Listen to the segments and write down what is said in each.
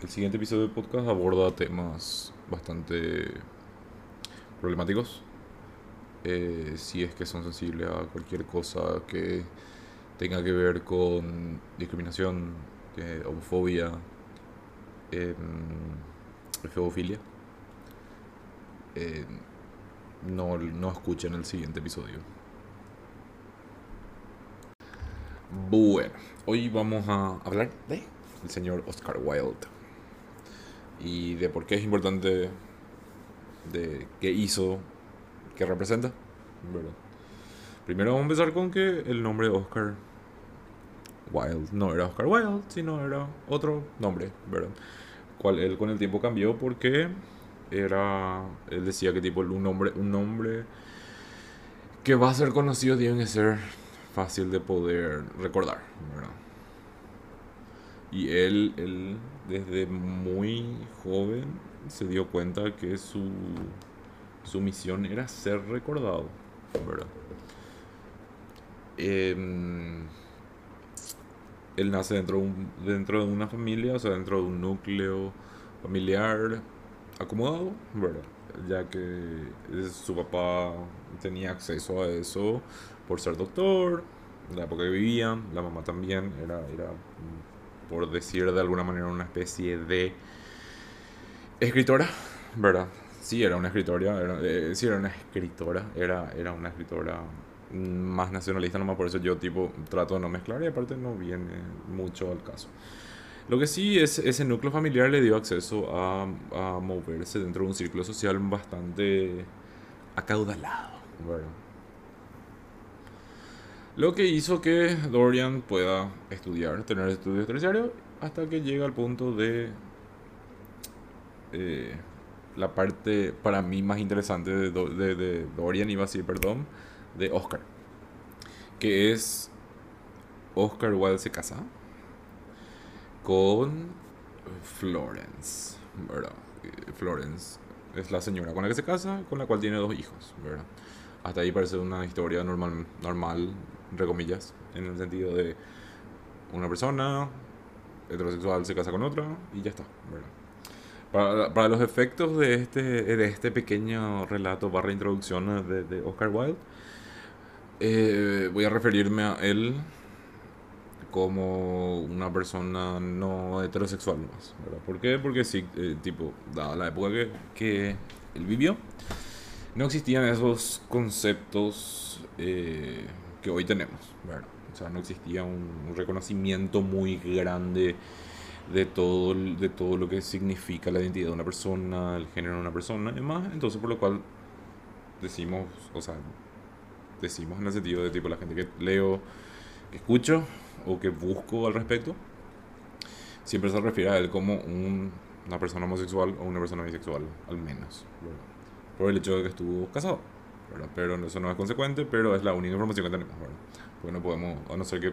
El siguiente episodio del podcast aborda temas bastante problemáticos. Eh, si es que son sensibles a cualquier cosa que tenga que ver con discriminación, eh, homofobia, eh, feofilia, no, no escuchen el siguiente episodio. Bueno, hoy vamos a hablar de el señor Oscar Wilde y de por qué es importante, de qué hizo, qué representa. Primero vamos a empezar con que el nombre Oscar Wilde no era Oscar Wilde, sino era otro nombre, ¿verdad? Cual él con el tiempo cambió porque era, él decía que tipo un nombre, un nombre que va a ser conocido tiene que ser fácil de poder recordar. Y él, él desde muy joven se dio cuenta que su, su misión era ser recordado, ¿verdad? Em, él nace dentro de, un- dentro de una familia, o sea, dentro de un núcleo familiar acomodado, ¿verdad? Ya que eh, su papá tenía acceso a eso por ser doctor, en la época que vivían, la mamá también era, era por decir de alguna manera, una especie de escritora, ¿verdad? Sí, era una escritora, era, eh, era una escritora, era, era una escritora más nacionalista, nomás por eso yo tipo trato de no mezclar y aparte no viene mucho al caso. Lo que sí es ese núcleo familiar le dio acceso a, a moverse dentro de un círculo social bastante acaudalado, ¿verdad? Lo que hizo que Dorian pueda estudiar, tener estudios terciarios, hasta que llega al punto de eh, la parte para mí más interesante de, de Dorian, iba a decir, perdón, de Oscar. Que es Oscar Wilde se casa con Florence, ¿verdad? Eh, Florence es la señora con la que se casa, con la cual tiene dos hijos, ¿verdad? Hasta ahí parece una historia normal, normal, entre comillas, en el sentido de una persona heterosexual se casa con otra y ya está. Para, para los efectos de este, de este pequeño relato barra introducción de, de Oscar Wilde, eh, voy a referirme a él como una persona no heterosexual más, ¿verdad? ¿Por qué? Porque sí, eh, tipo, dada la época que, que él vivió, no existían esos conceptos eh, que hoy tenemos, ¿verdad? O sea, no existía un, un reconocimiento muy grande de todo, de todo lo que significa la identidad de una persona, el género de una persona y demás. Entonces, por lo cual decimos, o sea, decimos en el sentido de tipo la gente que leo, que escucho o que busco al respecto, siempre se refiere a él como un- una persona homosexual o una persona bisexual, al menos, ¿verdad? por el hecho de que estuvo casado. ¿Verdad? Pero eso no es consecuente, pero es la única información que tenemos, ¿verdad? Porque no podemos, a no ser que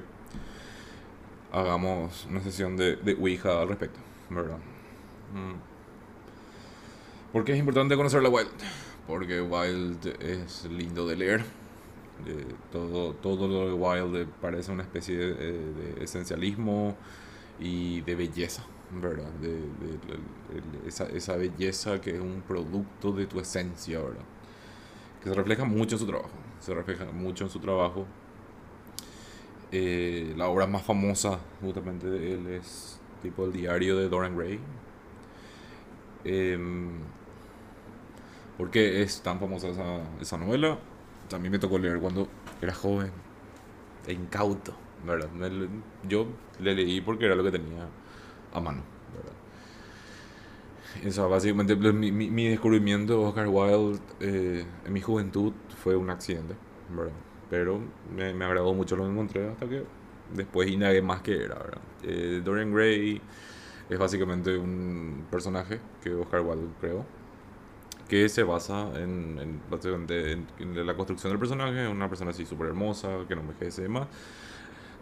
hagamos una sesión de, de Ouija al respecto, ¿verdad? Mm. ¿Por qué es importante conocer la Wild? Porque Wild es lindo de leer. Eh, todo, todo lo de Wild eh, parece una especie de, eh, de esencialismo y de belleza, ¿verdad? De, de- de- de- esa, esa belleza que es un producto de tu esencia, ¿verdad? Se refleja mucho en su trabajo. Se refleja mucho en su trabajo. Eh, la obra más famosa justamente de él es tipo el diario de Dorian Gray. Em, ¿Por qué es tan famosa esa, esa novela? También me tocó leer cuando era joven e incauto, ¿verdad? Yo le leí porque era lo que tenía a mano. Eso, básicamente, pues, mi, mi, mi descubrimiento de Oscar Wilde eh, en mi juventud fue un accidente, ¿verdad? Pero me, me agradó mucho lo que encontré hasta que después indagué más que era, ¿verdad? Eh, Dorian Gray es básicamente un personaje que Oscar Wilde creó que se basa en, en, básicamente en, en la construcción del personaje, una persona así súper hermosa, que no envejece y demás,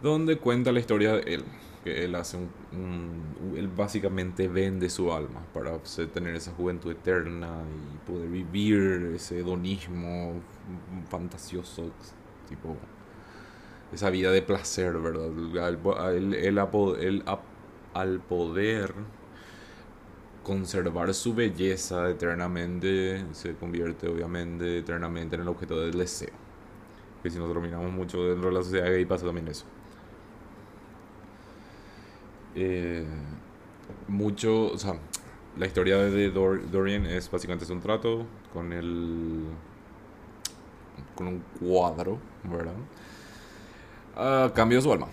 donde cuenta la historia de él, que él hace un, él básicamente vende su alma para tener esa juventud eterna y poder vivir ese hedonismo fantasioso, tipo esa vida de placer, ¿verdad? Él- al poder conservar su belleza eternamente se convierte obviamente eternamente en el objeto del deseo. Que si nosotros miramos mucho dentro de la sociedad gay pasa también eso. Eh, mucho, o sea, la historia de Dorian es básicamente es un trato con el con un cuadro, ¿verdad? A cambio su alma.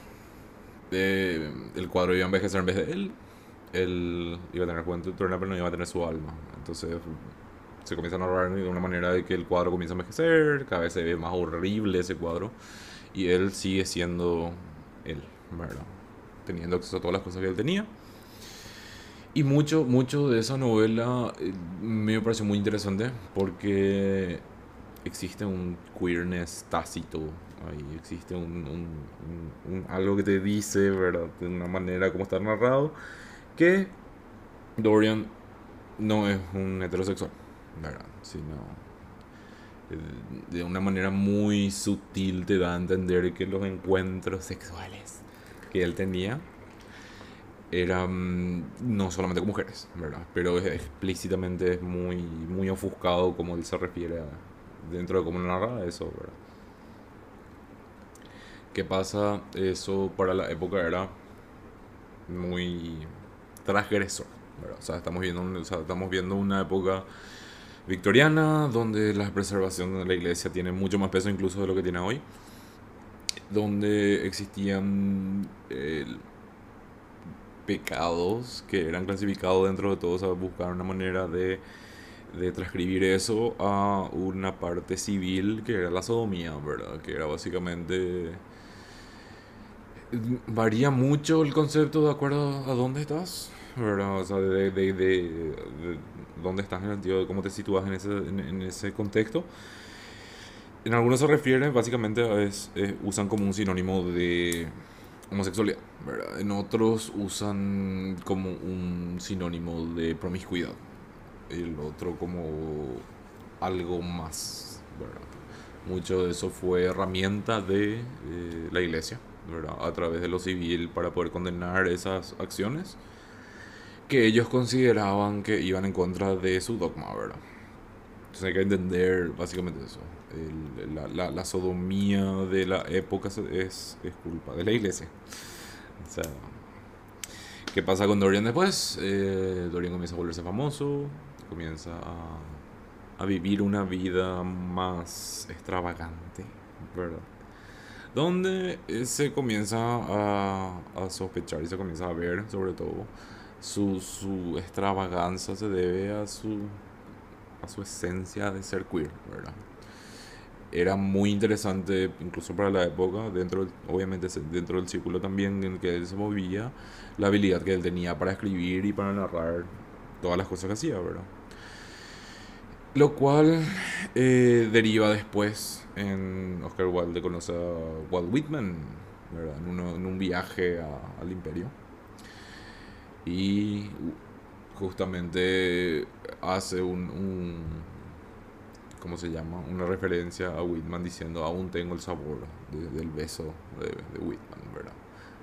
Eh, el cuadro iba a envejecer en vez de él. Él iba a tener juventud pero no iba a tener su alma. Entonces se comienza a narrar de una manera de que el cuadro comienza a envejecer, cada vez se ve más horrible ese cuadro. Y él sigue siendo él, ¿verdad? Teniendo acceso a todas las cosas que él tenía. Y mucho, mucho de esa novela eh, me pareció muy interesante porque existe un queerness tácito, ahí existe un, algo que te dice, ¿verdad? De una manera como está narrado, que Dorian no es un heterosexual, ¿verdad? Sino eh, de una manera muy sutil te da a entender que los encuentros sexuales que él tenía eran no solamente con mujeres, ¿verdad? Pero explícitamente es muy, muy ofuscado como él se refiere dentro de cómo narra eso, ¿verdad? ¿Qué pasa? Eso para la época era muy transgresor, ¿verdad? O sea, estamos viendo, estamos viendo una época victoriana donde la preservación de la iglesia tiene mucho más peso incluso de lo que tiene hoy, donde existían eh, pecados que eran clasificados dentro de todo, o sea, buscar una manera de de transcribir eso a una parte civil que era la sodomía, ¿verdad? Que era básicamente... Varía mucho el concepto de acuerdo a dónde estás, ¿verdad? O sea, de, de, de, dónde estás en el sentido de cómo te sitúas en ese, en, ese contexto. En algunos se refiere básicamente a es, usan como un sinónimo de homosexualidad, ¿verdad? En otros usan como un sinónimo de promiscuidad, el otro como algo más. Mucho de eso fue herramienta de eh, la iglesia, a través de lo civil para poder condenar esas acciones que ellos consideraban que iban en contra de su dogma. ¿verdad? Entonces hay que entender básicamente eso. la, la, sodomía de la época es, es culpa de la iglesia. O sea, ¿Qué pasa con Dorian después? Eh, Dorian comienza a volverse famoso, comienza a, vivir una vida más extravagante, ¿verdad? Donde eh, se comienza a, sospechar y se comienza a ver, sobre todo, su, su extravaganza se debe a su, a su esencia de ser queer, ¿verdad? Era muy interesante, incluso para la época, dentro, obviamente dentro del círculo también en que él se movía, la habilidad que él tenía para escribir y para narrar todas las cosas que hacía, ¿verdad? Lo cual eh, deriva después en Oscar Wilde conoce a Walt Whitman, ¿verdad? En un viaje al imperio. Y justamente hace un, ¿cómo se llama? Una referencia a Whitman diciendo, aún tengo el sabor del beso de, de Whitman, ¿verdad?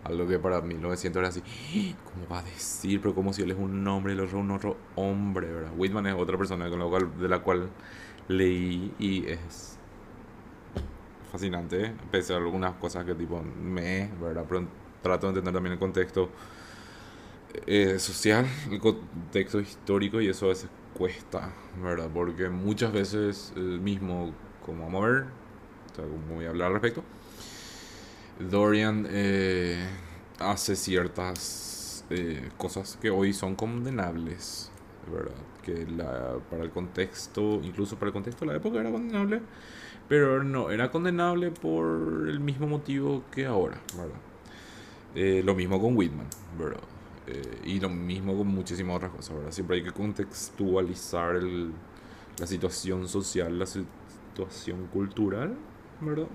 Algo que para 1900 era así, ¿cómo va a decir? Pero como si él es un hombre y el otro un otro hombre, ¿verdad? Whitman es otra persona con la cual, de la cual leí y es fascinante, pese a algunas cosas que tipo me, ¿verdad? Pero trato de entender también el contexto eh, social, el contexto histórico y eso a veces cuesta, ¿verdad? Porque muchas veces el mismo, como vamos a ver, o sea, como voy a hablar al respecto, Dorian eh, hace ciertas eh, cosas que hoy son condenables, ¿verdad? Que la, para el contexto, incluso para el contexto de la época era condenable, pero no, era condenable por el mismo motivo que ahora, ¿verdad? Eh, lo mismo con Whitman, ¿verdad? Y lo mismo con muchísimas otras cosas, ¿verdad? Siempre hay que contextualizar el, la situación social, la situación cultural, ¿verdad?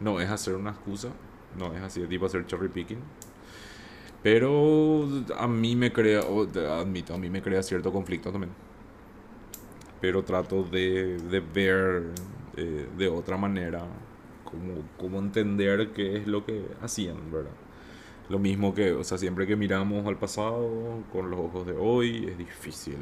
No es hacer una excusa no es así de tipo hacer cherry picking. Pero a mí me crea, admito, a mí me crea cierto conflicto también. Pero trato de, de ver eh, de otra manera, como, como entender qué es lo que hacían, ¿verdad? Lo mismo que, o sea, siempre que miramos al pasado con los ojos de hoy, es difícil.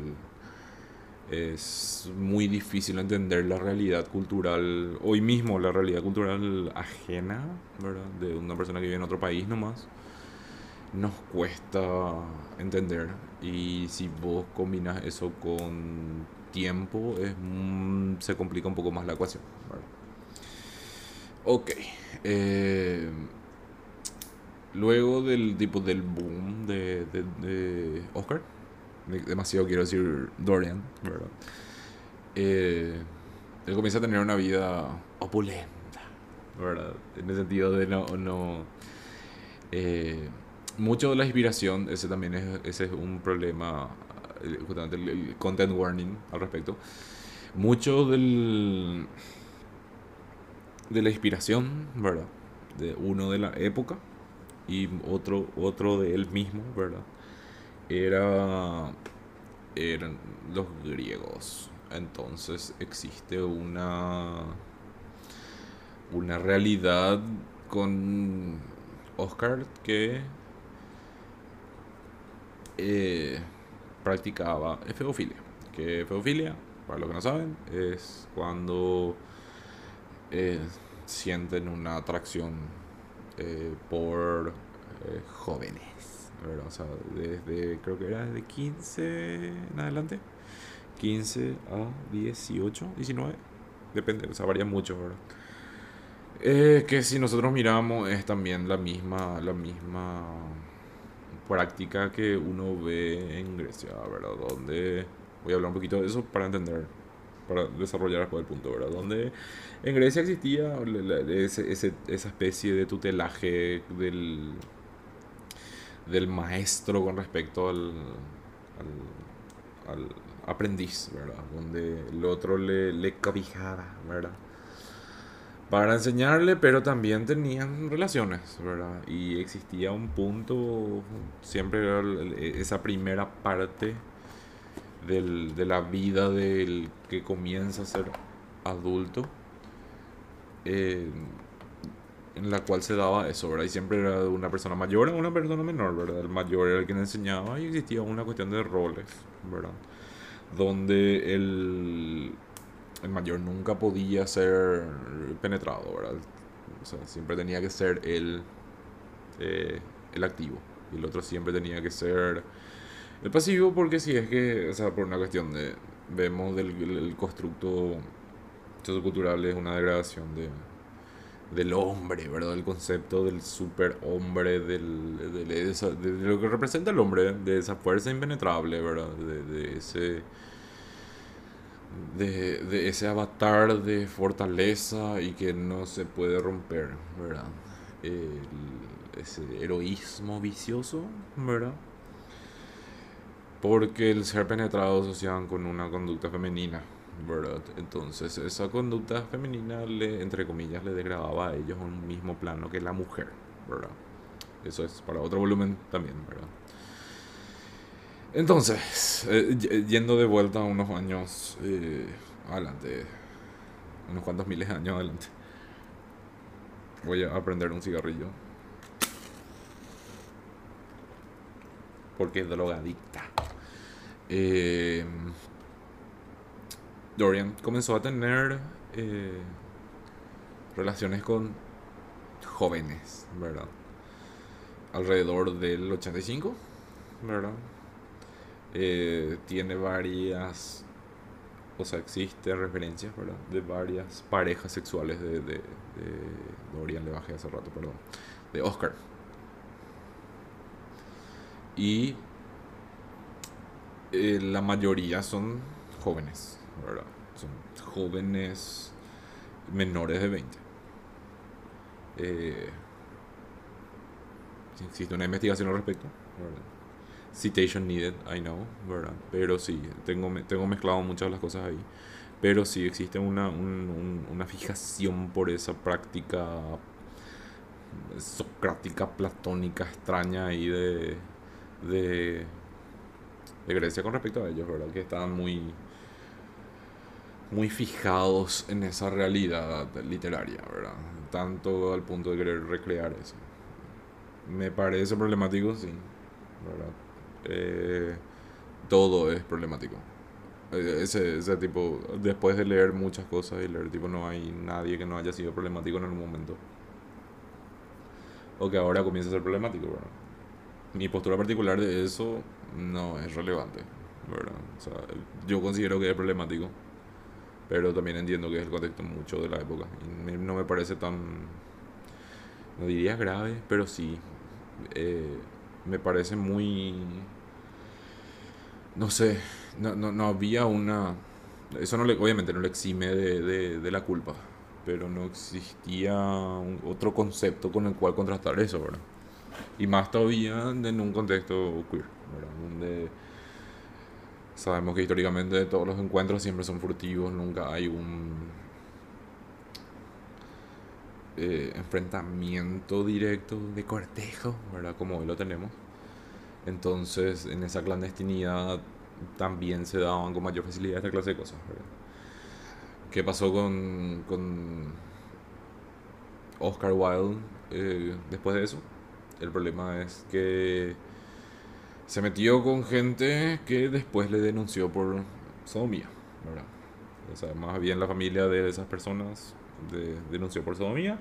Es muy difícil entender la realidad cultural, hoy mismo la realidad cultural ajena, ¿verdad? De una persona que vive en otro país nomás. Nos cuesta entender. Y si vos combinas eso con tiempo, es, se complica un poco más la ecuación, ¿verdad? Ok. Eh, luego del tipo del boom de, de, Oscar, demasiado quiero decir Dorian. Eh, él comienza a tener una vida opulenta, ¿verdad? En el sentido de no... no eh, mucho de la inspiración, ese también es, ese es un problema, eh, justamente el content warning al respecto. Mucho del de la inspiración, ¿verdad? De uno de la época y otro, otro de él mismo, ¿verdad? Era, eran los griegos. Entonces existe una, una realidad con Oscar que eh, practicaba efeofilia. Que efeofilia, para los que no saben, es cuando eh, sienten una atracción eh, por eh, jóvenes, O sea, desde, creo que era desde 15 en adelante, 15 a 18, 19, depende, o sea, varía mucho, ¿verdad? que si nosotros miramos es también la misma, la misma práctica que uno ve en Grecia, ¿verdad? Donde voy a hablar un poquito de eso para entender para desarrollar después el punto, ¿verdad? Donde en Grecia existía esa especie de tutelaje del, del maestro con respecto al, al, aprendiz, ¿verdad? Donde el otro le, le cabijaba, ¿verdad? Para enseñarle, pero también tenían relaciones, ¿verdad? Y existía un punto, siempre esa primera parte del, de la vida del que comienza a ser adulto, eh, en la cual se daba eso, ¿verdad? Y siempre era una persona mayor a una persona menor, ¿verdad? El mayor era el que le enseñaba y existía una cuestión de roles, ¿verdad? Donde el, el mayor nunca podía ser penetrado, ¿verdad? O sea, siempre tenía que ser el, eh, el activo y el otro siempre tenía que ser el pasivo porque si es que, o sea, por una cuestión de, vemos del el constructo sociocultural es una degradación de, del hombre, ¿verdad? El concepto del superhombre, del, de, de, lo que representa el hombre, de esa fuerza impenetrable, ¿verdad? De, ese... De, de, ese avatar de fortaleza y que no se puede romper, ¿verdad? ese heroísmo vicioso, ¿verdad? Porque el ser penetrado asociaban con una conducta femenina, ¿verdad? Entonces esa conducta femenina, le, entre comillas, le degradaba a ellos un mismo plano que la mujer, ¿verdad? Eso es para otro volumen también, ¿verdad? Entonces, eh, yendo de vuelta a unos años eh, adelante, unos cuantos miles de años adelante, voy a aprender un cigarrillo. Porque es drogadicta. Eh, Dorian comenzó a tener eh, relaciones con jóvenes, ¿verdad? Alrededor del 85, ¿verdad? Eh, tiene varias, o sea, existen referencias, ¿verdad? De varias parejas sexuales de Dorian, le bajé hace rato, perdón, de Oscar. Y eh, la mayoría son jóvenes, ¿verdad? Son jóvenes menores de 20. Eh, existe una investigación al respecto, ¿verdad? Citation needed, I know, ¿verdad? Pero sí, tengo, tengo mezclado muchas de las cosas ahí. Pero sí existe una, una fijación por esa práctica socrática, platónica, extraña ahí de, de de Grecia con respecto a ellos, ¿verdad? Que estaban muy, muy fijados en esa realidad literaria, ¿verdad? Tanto al punto de querer recrear eso. me parece problemático, sí. ¿verdad? Eh, todo es problemático. Eh, ese, ese tipo, después de leer muchas cosas y leer, tipo, no hay nadie que no haya sido problemático en algún momento. O que ahora comienza a ser problemático, ¿verdad? Mi postura particular de eso no es relevante, ¿verdad? O sea, yo considero que es problemático, pero también entiendo que es el contexto mucho de la época. Y no me parece tan, no diría grave, pero sí, eh, me parece muy, no sé, no, no, no había una, eso no le, obviamente no le exime de, de, la culpa, pero no existía otro concepto con el cual contrastar eso, ¿verdad? Y más todavía en un contexto queer, Donde sabemos que históricamente todos los encuentros siempre son furtivos, nunca hay un eh, enfrentamiento directo de cortejo, ¿verdad? Como hoy lo tenemos. Entonces, en esa clandestinidad también se daban con mayor facilidad esta clase de cosas, ¿verdad? ¿Qué pasó con, con Oscar Wilde eh, después de eso? El problema es que se metió con gente que después le denunció por sodomía, ¿verdad? O sea, más bien la familia de esas personas de- denunció por sodomía,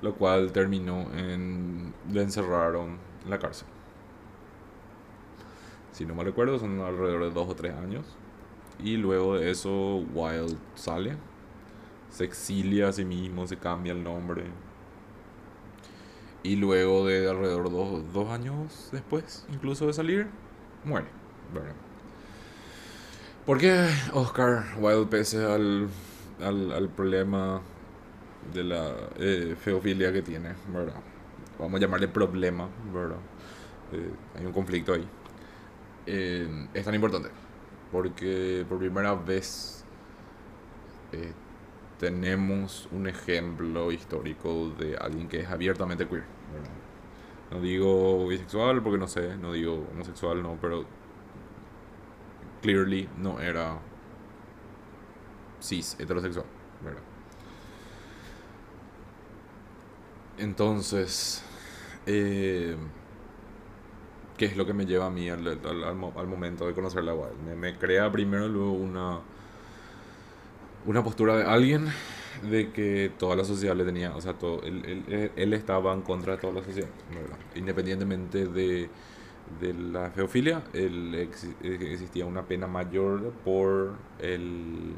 lo cual terminó en... le encerraron en la cárcel. Si no me recuerdo, son alrededor de dos o tres años. Y luego de eso, Wilde sale, se exilia a sí mismo, se cambia el nombre. Y luego de alrededor de dos, años después, incluso de salir, muere. ¿verdad? Porque Oscar Wilde, pese al, al, al problema de la eh, feofilia que tiene, ¿verdad? Vamos a llamarle problema, ¿verdad? Eh, hay un conflicto ahí. Eh, es tan importante porque por primera vez tenemos un ejemplo histórico de alguien que es abiertamente queer. No digo bisexual porque no sé, no digo homosexual, no, pero clearly no era cis heterosexual, ¿verdad? Entonces, eh, ¿qué es lo que me lleva a mí al, al- al mo- al momento de conocer la? Me, me crea primero luego una, una postura de alguien de que toda la sociedad le tenía, o sea, todo, él, estaba en contra de toda la sociedad, ¿verdad? Independientemente de, de la feofilia, él exi- existía una pena mayor por, el,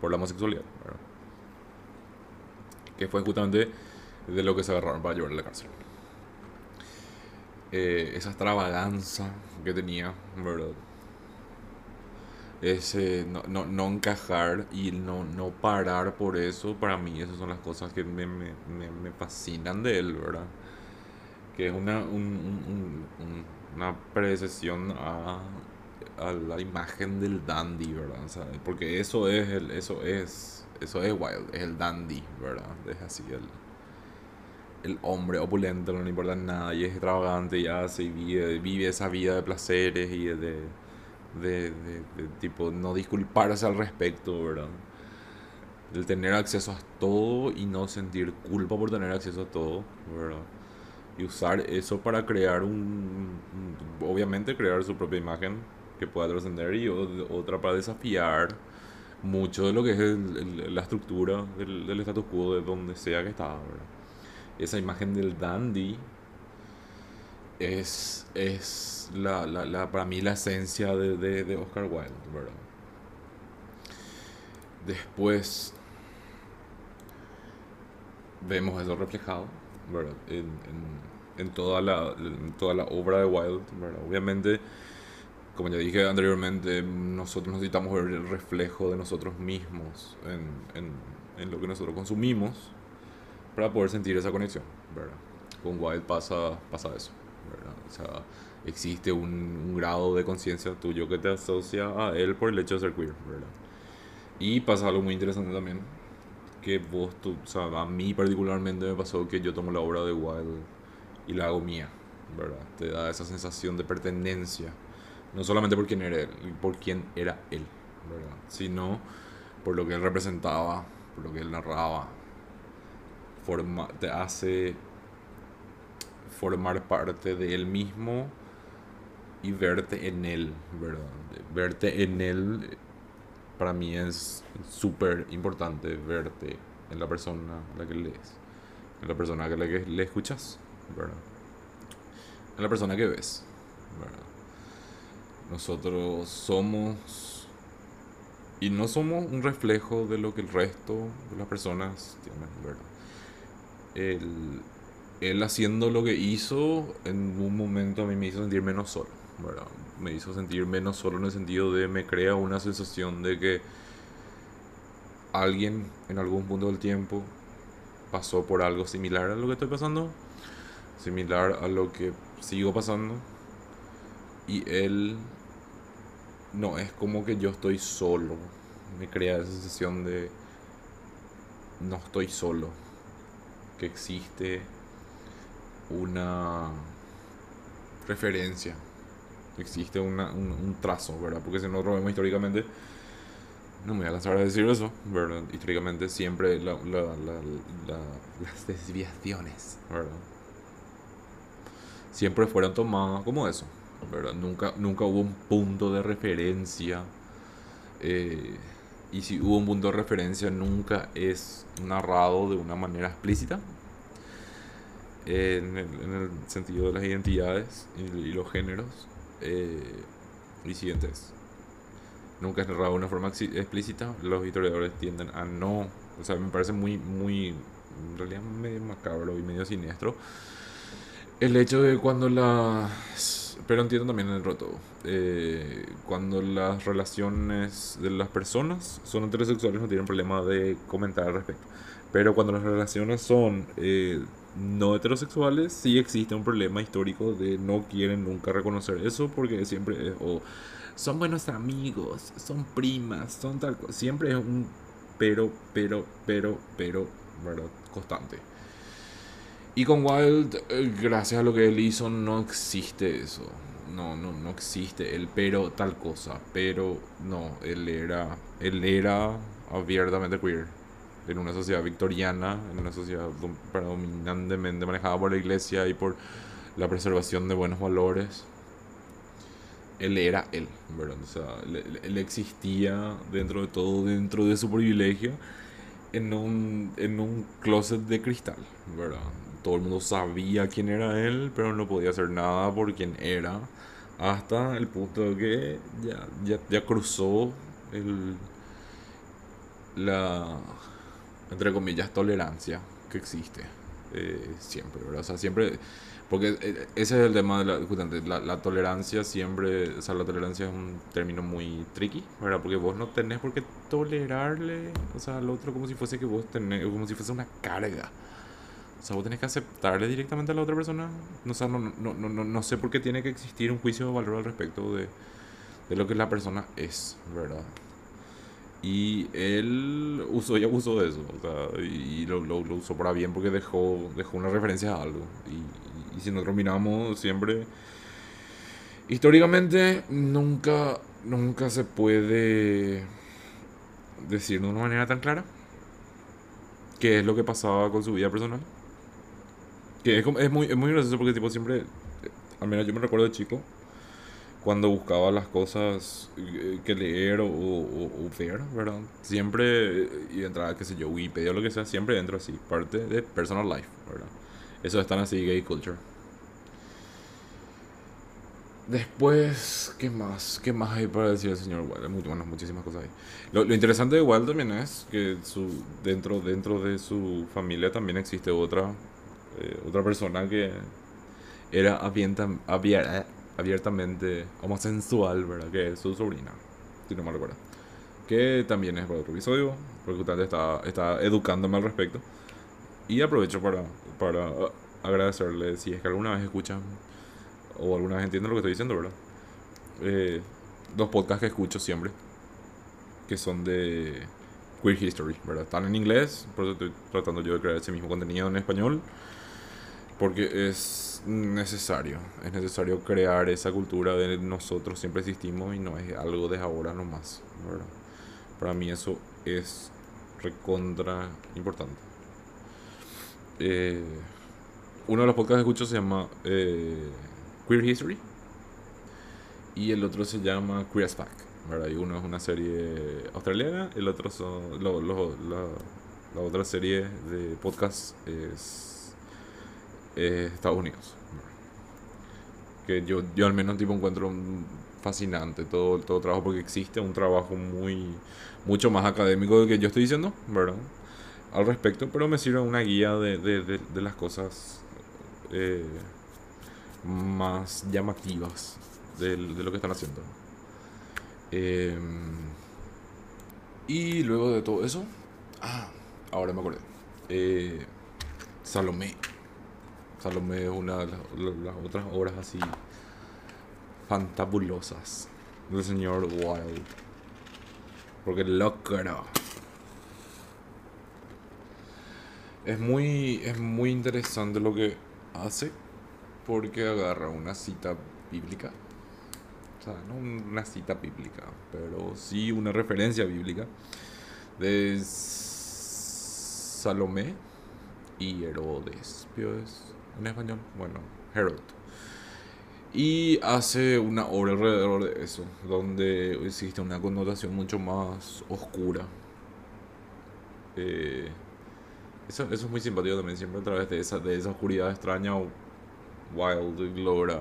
por la homosexualidad, ¿verdad? Que fue justamente de lo que se agarraron para llevarle a la cárcel. Eh, esa extravaganza que tenía, ¿verdad? Ese no, no, no encajar y no, no parar por eso, para mí esas son las cosas que me, me, me, fascinan de él, ¿verdad? Que es una, un, un- un- un- una precesión a, a la imagen del dandy, ¿verdad? O porque eso es, el, eso es, eso es Wild, es el dandy, ¿verdad? Es así, el, el hombre opulento, no le importa nada y es extravagante y hace y vive, vive esa vida de placeres y de, de, de, de- tipo no disculparse al respecto, ¿verdad? El tener acceso a todo y no sentir culpa por tener acceso a todo, ¿verdad? Y usar eso para crear un, obviamente crear su propia imagen que pueda trascender y otra para desafiar mucho de lo que es el- la estructura del, del status quo de donde sea que estaba, ¿verdad? Esa imagen del dandy es, es la, la, la- para mí la esencia de, de, de Oscar Wilde, ¿verdad? Después vemos eso reflejado, ¿verdad? En, en, toda, la, toda la obra de Wilde, ¿verdad? Obviamente, como ya dije anteriormente, nosotros necesitamos ver el reflejo de nosotros mismos en, en, lo que nosotros consumimos para poder sentir esa conexión, ¿verdad? Con Wilde pasa, pasa eso. O sea, existe un, un grado de conciencia tuyo que te asocia a él por el hecho de ser queer, ¿verdad? Y pasa algo muy interesante también, que vos, tú, o sea, a mí particularmente me pasó que yo tomo la obra de Wilde y la hago mía, ¿verdad? Te da esa sensación de pertenencia, no solamente por quién era él, por quién era él, ¿verdad? Sino por lo que él representaba, por lo que él narraba, forma, te hace formar parte de él mismo y verte en él, ¿verdad? Verte en él para mí es súper importante verte en la persona a la que lees, en la persona a la que le escuchas, ¿verdad? En la persona que ves, ¿verdad? Nosotros somos y no somos un reflejo de lo que el resto de las personas tienen, ¿verdad? Él, él haciendo lo que hizo en un momento a mí me hizo sentir menos solo, ¿verdad? Me hizo sentir menos solo en el sentido de me crea una sensación de que alguien en algún punto del tiempo pasó por algo similar a lo que estoy pasando, similar a lo que sigo pasando, y él no es como que yo estoy solo, me crea esa sensación de no estoy solo, que existe una referencia, existe una, un, trazo, ¿verdad? Porque si nosotros vemos históricamente, no me voy a cansar de decir eso, ¿verdad? Históricamente siempre la, las desviaciones, ¿verdad? Siempre fueron tomadas como eso, ¿verdad? Nunca, nunca hubo un punto de referencia. Eh, y si hubo un punto de referencia, nunca es narrado de una manera explícita. En el, en el sentido de las identidades y, los géneros. Eh, y siguientes nunca es narrado de una forma explícita, los historiadores tienden a no, o sea, me parece muy, muy, en realidad medio macabro y medio siniestro, el hecho de cuando las, pero entiendo también el roto, eh, cuando las relaciones de las personas son heterosexuales no tienen problema de comentar al respecto, pero cuando las relaciones son eh, no heterosexuales sí existe un problema histórico de no quieren nunca reconocer eso porque siempre o son buenos amigos, son primas, son tal cosa. Siempre es un pero, pero, pero, pero, ¿verdad? Constante. Y con Wild, eh, gracias a lo que él hizo, no existe eso. No, no, no existe el pero tal cosa. Pero no, él era, él era abiertamente queer. En una sociedad victoriana, en una sociedad predominantemente manejada por la iglesia y por la preservación de buenos valores él era él, ¿verdad? O sea, él, existía dentro de todo, dentro de su privilegio, en un, en un closet de cristal, ¿verdad? Todo el mundo sabía quién era él, pero no podía hacer nada por quién era, hasta el punto de que ya, ya, ya cruzó el, la, entre comillas, tolerancia que existe eh, siempre, ¿verdad? O sea, siempre porque eh, ese es el tema de la, la, tolerancia siempre, o sea, la tolerancia es un término muy tricky, ¿verdad? Porque vos no tenés por qué tolerarle, o sea, al otro como si fuese que vos tenés, como si fuese una carga. O sea, vos tenés que aceptarle directamente a la otra persona. O sea, no, no, no, no, no sé por qué tiene que existir un juicio de valor al respecto de, de lo que la persona es, ¿verdad? Y él usó y abusó de eso, o sea, y lo, lo, usó para bien porque dejó, dejó una referencia a algo. Y, y si nosotros miramos siempre, históricamente nunca, nunca se puede decir de una manera tan clara qué es lo que pasaba con su vida personal. Que es, es, muy, es muy gracioso porque tipo siempre, al menos yo me recuerdo de chico, cuando buscaba las cosas eh, que leer o, o, ver, ¿verdad? Siempre, y entraba, qué sé yo, Wikipedia o lo que sea, siempre dentro así, parte de personal life, ¿verdad? Eso están así, gay culture. Después, ¿qué más? ¿Qué más hay para decir el señor Wild? Muy, bueno, muchísimas cosas hay. Lo, interesante de Wild también es que su, dentro, dentro de su familia también existe otra, eh, otra persona que era abierta, abiertamente homosensual, ¿verdad? Que es su sobrina, si no me recuerdo. Que también es para otro episodio, porque usted está, está educándome al respecto. Y aprovecho para, para agradecerle si es que alguna vez escuchan o alguna vez entienden lo que estoy diciendo, ¿verdad? Eh, dos podcasts que escucho siempre, que son de Queer History, ¿verdad? Están en inglés, por eso estoy tratando yo de crear ese mismo contenido en español, porque es necesario, es necesario crear esa cultura de nosotros siempre existimos y no es algo de ahora nomás, ¿verdad? Para mí eso es recontra importante. Eh, uno de los podcasts que escucho se llama eh, Queer History y el otro se llama Queer as. Y uno es una serie australiana, el otro son lo, lo- la, la otra serie de podcast es eh, Estados Unidos. Que yo, yo al menos tipo encuentro fascinante todo, todo trabajo porque existe un trabajo muy mucho más académico del que yo estoy diciendo, ¿verdad? Al respecto, pero me sirve una guía de, de, de, las cosas eh, más llamativas de, lo que están haciendo. Eh, y luego de todo eso, ah, ahora me acordé. Eh, Salomé. Salomé es una de las, la- las otras obras así fantabulosas del señor Wilde. Porque loco era. Es muy, es muy interesante lo que hace porque agarra una cita bíblica. O sea, no una cita bíblica, pero sí una referencia bíblica de Salomé y Herodes. ¿Es en español? Bueno, Herod. Y hace una obra alrededor de eso, donde existe una connotación mucho más oscura. Eh, eso, eso es muy simpático también, siempre a través de esa, de esa oscuridad extraña, Wild logra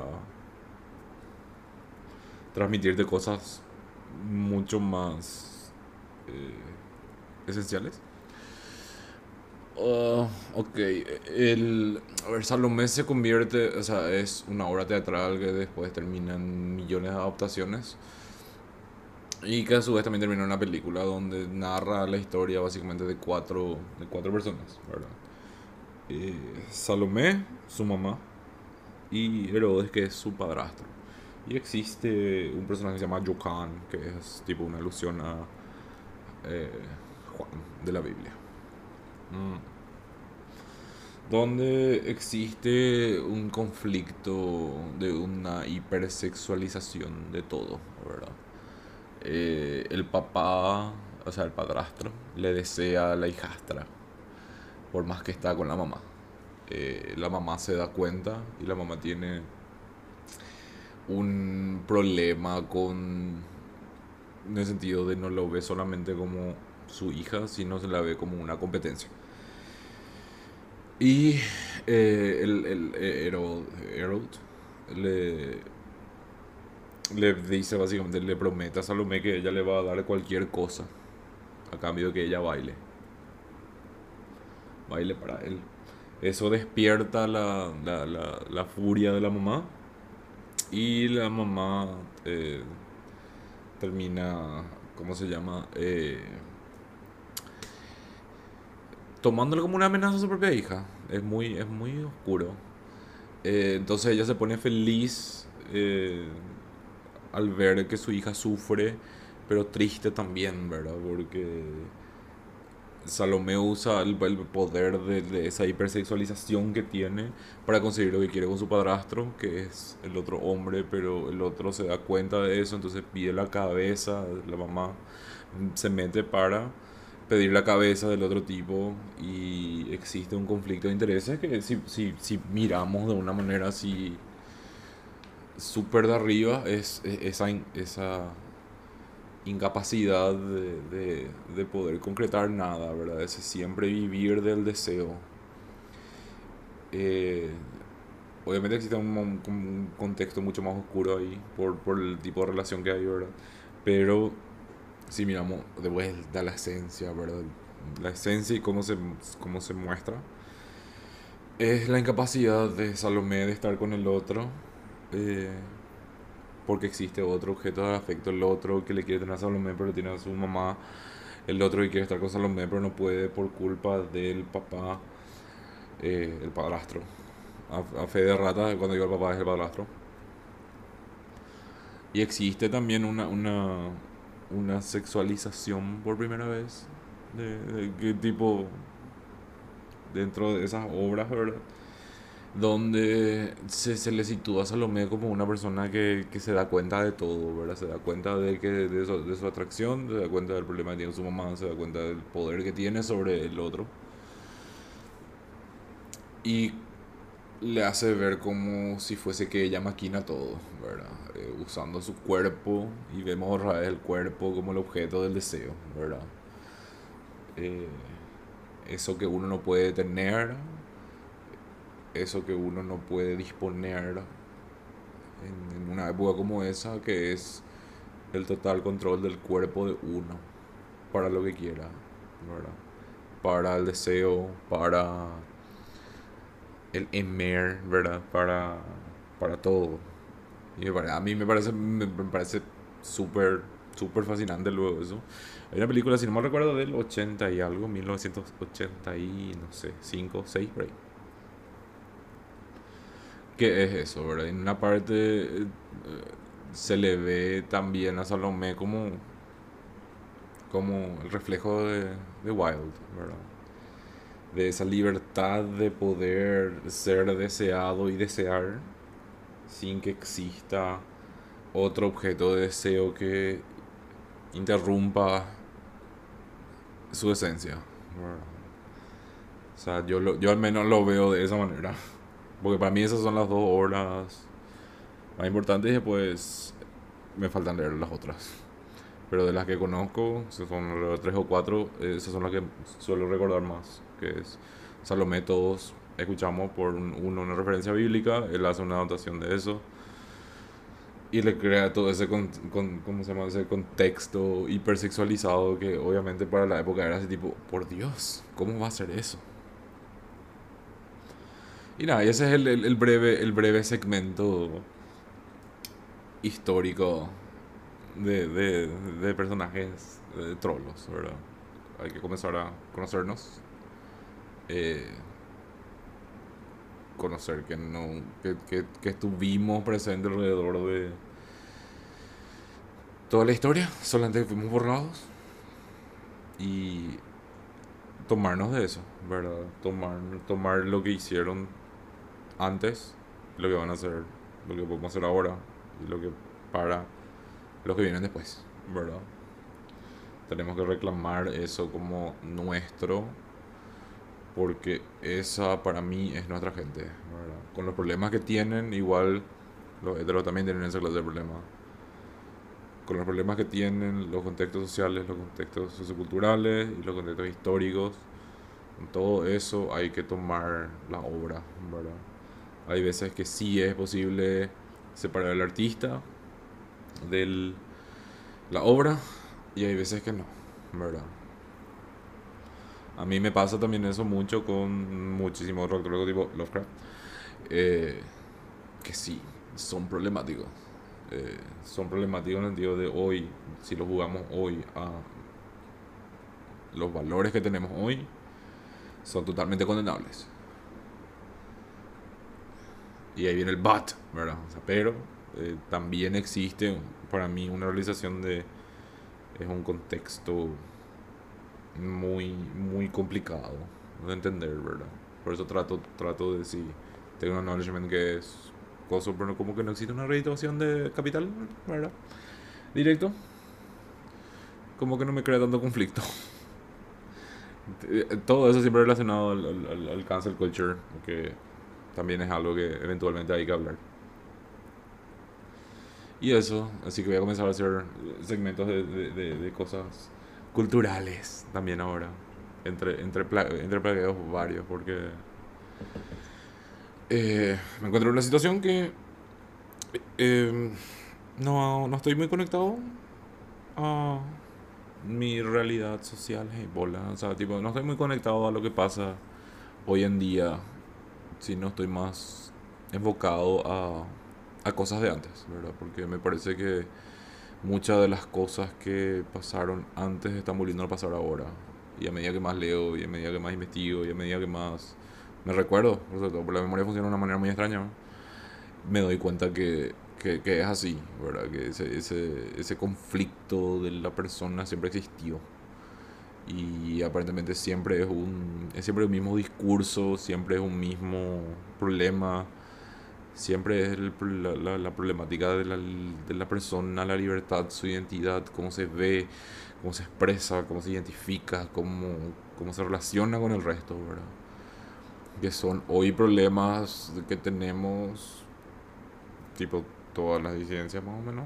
transmitirte cosas mucho más eh, esenciales. Ah, ok, el, a ver, Salomé se convierte, o sea, es una obra teatral que después termina en millones de adaptaciones y que a su vez también termina en una película donde narra la historia básicamente de cuatro, de cuatro personas, ¿verdad? Eh, Salomé, su mamá, y Herodes, que es su padrastro. Y existe un personaje que se llama que es tipo una alusión a eh, Juan de la Biblia. Mm. Donde existe un conflicto de una hipersexualización de todo, ¿verdad? Eh, el papá, o sea, el padrastro, le desea a la hijastra, por más que está con la mamá. Eh, la mamá se da cuenta y la mamá tiene un problema con en el sentido de no lo ve solamente como su hija, sino se la ve como una competencia. Y eh, el, el eh, Herod, Herod le, le dice básicamente, le promete a Salomé que ella le va a dar cualquier cosa a cambio de que ella baile. Baile para él. Eso despierta la, la, la, la furia de la mamá. Y la mamá eh, termina, ¿cómo se llama? Eh, tomándolo como una amenaza a su propia hija. Es muy, es muy oscuro. Eh, entonces ella se pone feliz eh, al ver que su hija sufre, pero triste también, ¿verdad? Porque Salomé usa el, el poder de, de esa hipersexualización que tiene para conseguir lo que quiere con su padrastro, que es el otro hombre, pero el otro se da cuenta de eso, entonces pide la cabeza, la mamá se mete para pedir la cabeza del otro tipo y existe un conflicto de intereses que si, si, si miramos de una manera así súper de arriba es, es esa, esa incapacidad de, de, de poder concretar nada, ¿verdad? Ese siempre vivir del deseo. Eh, obviamente existe un, un contexto mucho más oscuro ahí por, por el tipo de relación que hay, ¿verdad? Pero si miramos de vuelta la esencia, ¿verdad? La esencia y cómo se, cómo se muestra. Es la incapacidad de Salomé de estar con el otro. eh, porque existe otro objeto de afecto, el otro que le quiere tener a Salomé, pero tiene a su mamá. El otro que quiere estar con Salomé, pero no puede por culpa del papá, eh, el padrastro. A, fe de rata, cuando digo el papá es el padrastro. Y existe también una, una, una sexualización por primera vez. De, de qué tipo dentro de esas obras, ¿verdad? Donde se, se le sitúa a Salomé como una persona que, que se da cuenta de todo, ¿verdad? Se da cuenta de, que, de, su, de su atracción, se da cuenta del problema que tiene su mamá, se da cuenta del poder que tiene sobre el otro. Y le hace ver como si fuese que ella maquina todo, ¿verdad? Eh, usando su cuerpo y vemos otra vez el cuerpo como el objeto del deseo, ¿verdad? Eh, eso que uno no puede tener, eso que uno no puede disponer en, en una época como esa, que es el total control del cuerpo de uno para lo que quiera, ¿verdad? Para el deseo, para el emer, ¿verdad? Para, para todo. Y a mí me parece me, parece súper súper fascinante luego eso. Hay una película, si no me recuerdo, del 80 y algo, 1980 y no sé, 5, 6, por ahí. ¿Qué es eso, verdad? En una parte eh, se le ve también a Salomé como, como el reflejo de, de Wild, ¿verdad? De esa libertad de poder ser deseado y desear sin que exista otro objeto de deseo que interrumpa su esencia. O sea, yo, yo al menos lo veo de esa manera. Porque para mí esas son las dos obras más importantes y después me faltan leer las otras. Pero de las que conozco, son tres o cuatro, esas son las que suelo recordar más. Que es Salomé, todos escuchamos por uno una referencia bíblica, él hace una anotación de eso y le crea todo ese con, ¿cómo se llama? ese contexto hipersexualizado que obviamente para la época era así tipo, por Dios, ¿cómo va a ser eso? Y nada, ese es el, el, breve, el breve segmento histórico de, de, de personajes de trolos, ¿verdad? Hay que comenzar a conocernos. Eh, conocer que no que, que, que estuvimos presentes alrededor de toda la historia, solamente fuimos borrados y tomarnos de eso, ¿verdad? Tomar, tomar lo que hicieron antes, lo que van a hacer, lo que podemos hacer ahora y lo que para los que vienen después, ¿verdad? Tenemos que reclamar eso como nuestro porque esa para mí es nuestra gente, ¿verdad? Con los problemas que tienen, igual los heteros también tienen esa clase de problemas. Con los problemas que tienen, los contextos sociales, los contextos socioculturales y los contextos históricos, con todo eso hay que tomar la obra, ¿verdad? Hay veces que sí es posible separar al artista de la obra y hay veces que no, ¿verdad? A mí me pasa también eso mucho con muchísimos otros tipo Lovecraft. Eh, que sí, son problemáticos. Eh, son problemáticos en el sentido de hoy, si lo jugamos hoy a los valores que tenemos hoy, son totalmente condenables. Y ahí viene el but, ¿verdad? pero eh, también existe para mí una realización de... Es un contexto muy, muy complicado de entender, ¿verdad? Por eso trato, trato de decir, tengo un acknowledgement que es cosa, pero como que no existe una reeditación de capital, ¿verdad? Directo. Como que no me crea tanto conflicto. Todo eso siempre relacionado al, al, al cancel culture, que también es algo que eventualmente hay que hablar. Y eso, así que voy a comenzar a hacer segmentos de, de, de cosas culturales también ahora. Entre, entre, entre plagueos varios, porque eh, me encuentro en una situación que eh, no, no estoy muy conectado a mi realidad social. Hey, bola. O sea, tipo, no estoy muy conectado a lo que pasa hoy en día, si no estoy más enfocado a, a cosas de antes, ¿verdad? Porque me parece que muchas de las cosas que pasaron antes están volviendo a pasar ahora. Y a medida que más leo, y a medida que más investigo, y a medida que más me recuerdo, por la memoria funciona de una manera muy extraña, me doy cuenta que, que, que es así, ¿verdad? Que ese, ese, ese conflicto de la persona siempre existió. Y aparentemente siempre es un es siempre el mismo discurso, siempre es un mismo problema siempre es la, la, problemática de la, de la persona, la libertad, su identidad, cómo se ve, cómo se expresa, cómo se identifica, cómo, cómo se relaciona con el resto, ¿verdad? que son hoy problemas que tenemos, tipo todas las disidencias más o menos.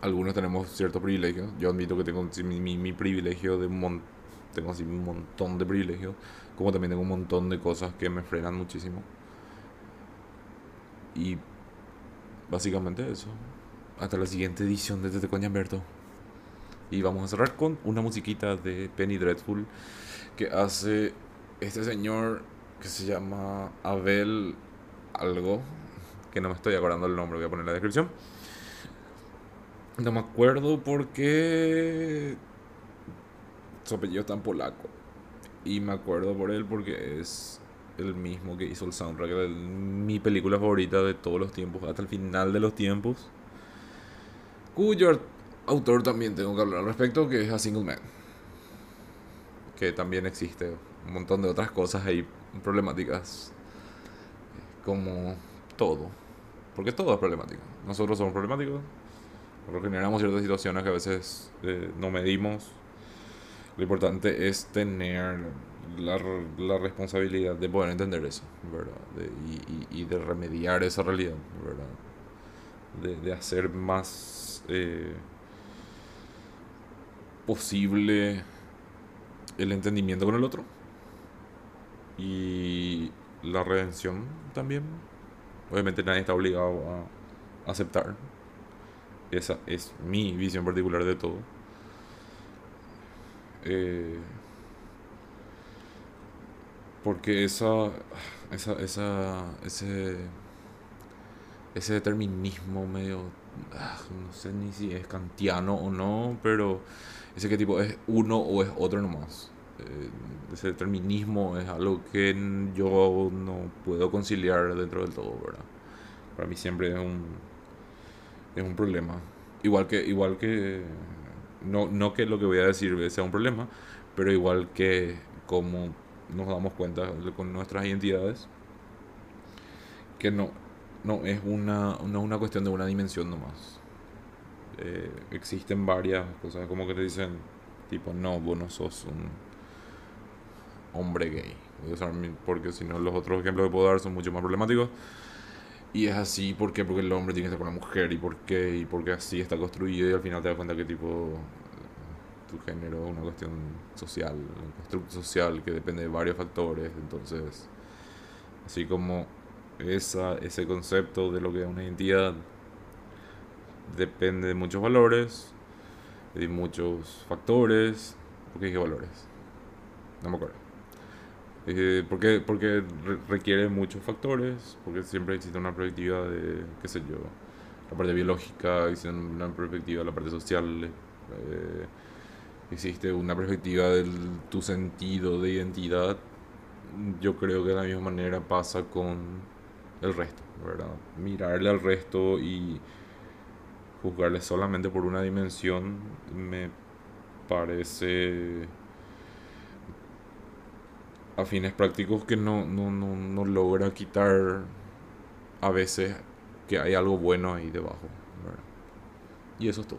Algunos tenemos ciertos privilegios. Yo admito que tengo mi, mi, privilegio de un montón, tengo así un montón de privilegios, como también tengo un montón de cosas que me frenan muchísimo. Y básicamente eso. Hasta la siguiente edición de Tete Coñamberto. Y vamos a cerrar con una musiquita de Penny Dreadful que hace este señor que se llama Abel algo, que no me estoy acordando el nombre, voy a poner en la descripción. No me acuerdo porque su apellido está en polaco. Y me acuerdo por él porque es el mismo que hizo el soundtrack de mi película favorita de todos los tiempos, hasta el final de los tiempos. Cuyo autor también tengo que hablar al respecto, que es A Single Man. Que también existe un montón de otras cosas ahí problemáticas. Como todo. Porque todo es problemático. Nosotros somos problemáticos. Porque generamos ciertas situaciones que a veces eh, no medimos. Lo importante es tener la, la responsabilidad de poder entender eso, ¿verdad? y, y, de remediar esa realidad, ¿verdad? De, de hacer más eh, posible el entendimiento con el otro y la redención también. Obviamente nadie está obligado a aceptar. Esa es mi visión particular de todo. Eh, porque esa, esa, esa, ese, ese determinismo medio, ah, no sé ni si es kantiano o no, pero ese que tipo es uno o es otro nomás. Eh, ese determinismo es algo que yo no puedo conciliar dentro del todo, ¿verdad? Para mí siempre es un, es un problema. Igual que, igual que, no, no que lo que voy a decir sea un problema, pero igual que como nos damos cuenta con nuestras identidades, que no, no es una, no una cuestión de una dimensión nomás. Eh, existen varias cosas, como que te dicen, tipo, no, vos no sos un hombre gay. porque si no, los otros ejemplos que puedo dar son mucho más problemáticos. Y es así, ¿por qué? Porque el hombre tiene que estar con la mujer, y por qué, y porque así está construido, y al final te das cuenta que tipo tu género es una cuestión social, un constructo social que depende de varios factores, entonces, así como esa, ese concepto de lo que es una identidad depende de muchos valores, de muchos factores, ¿por qué dije valores? No me acuerdo. Eh, porque, porque requiere muchos factores, porque siempre existe una perspectiva de, qué sé yo, la parte biológica, existe una perspectiva de la parte social, eh, existe una perspectiva de tu sentido de identidad. Yo creo que de la misma manera pasa con el resto, ¿verdad? Mirarle al resto y juzgarle solamente por una dimensión me parece a fines prácticos que no, no, no, no logra quitar a veces que hay algo bueno ahí debajo. Y eso es todo.